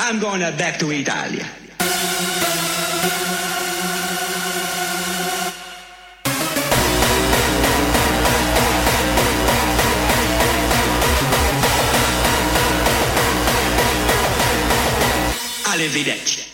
I'm going back to Italia. Arrivederci.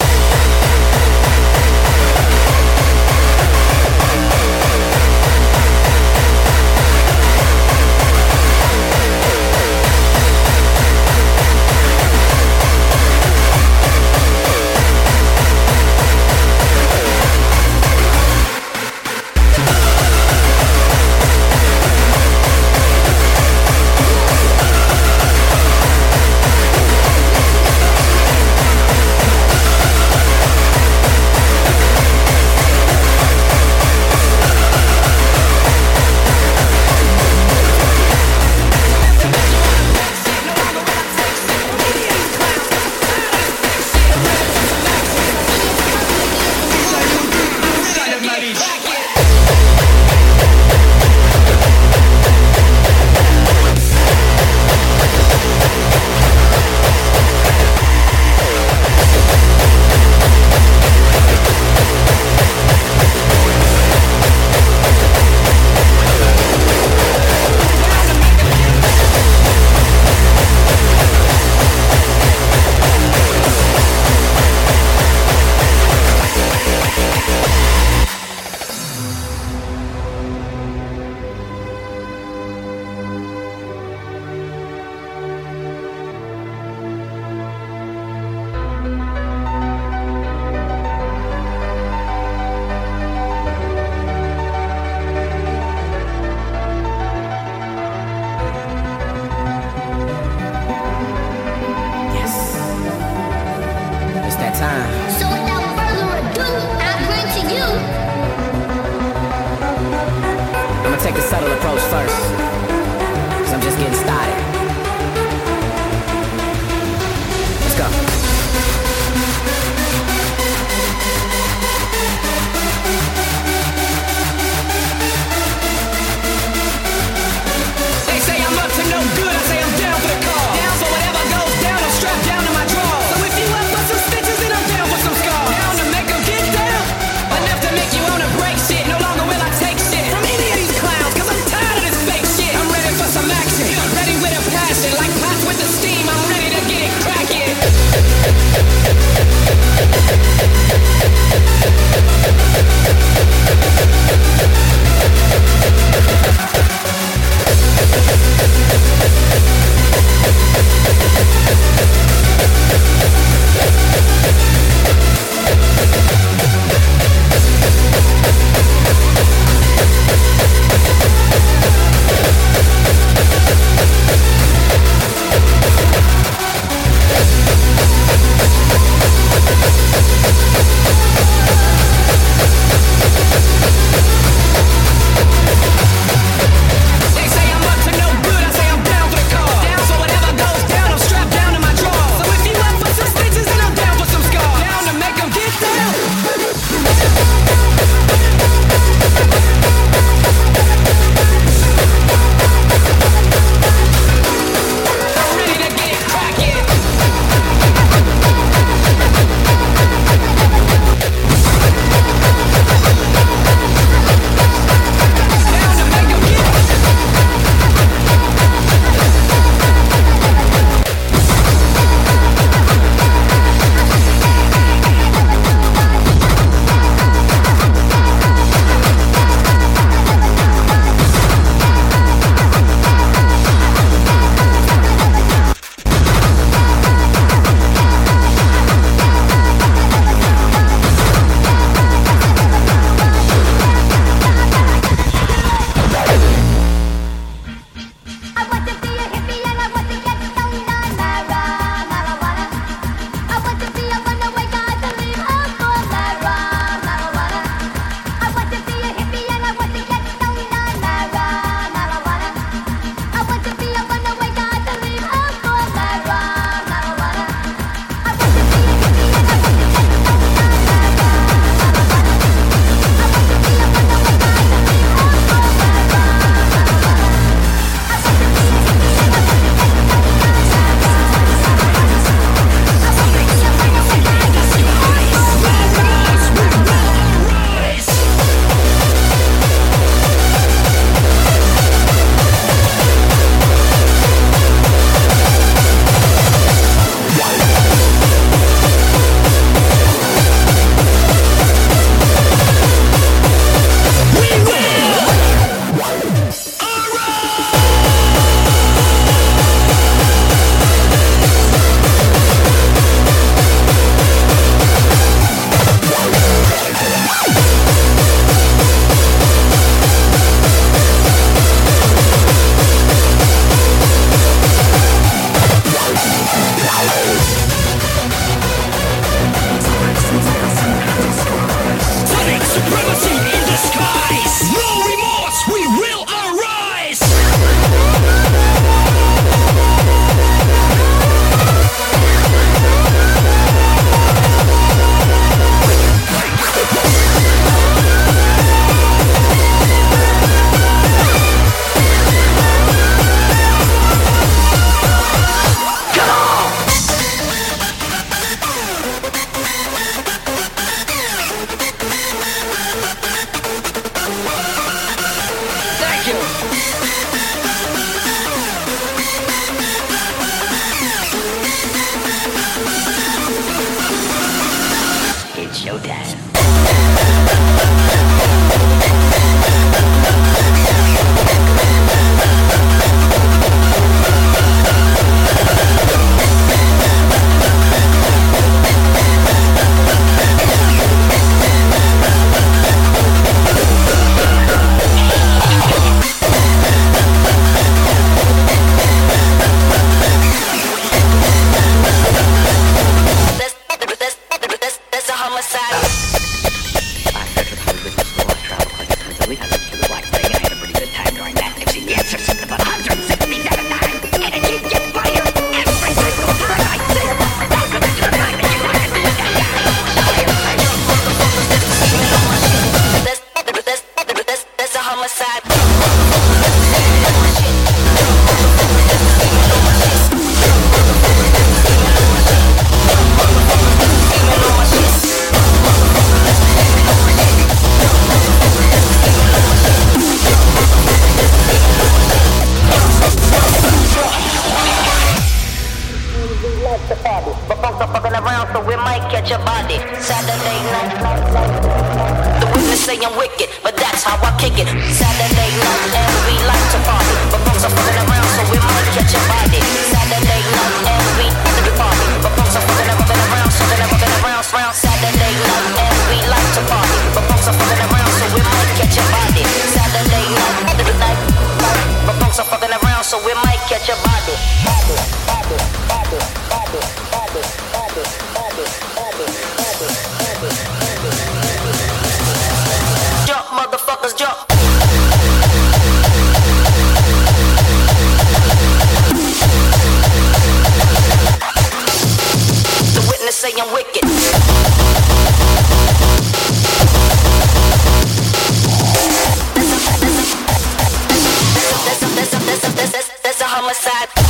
Sad.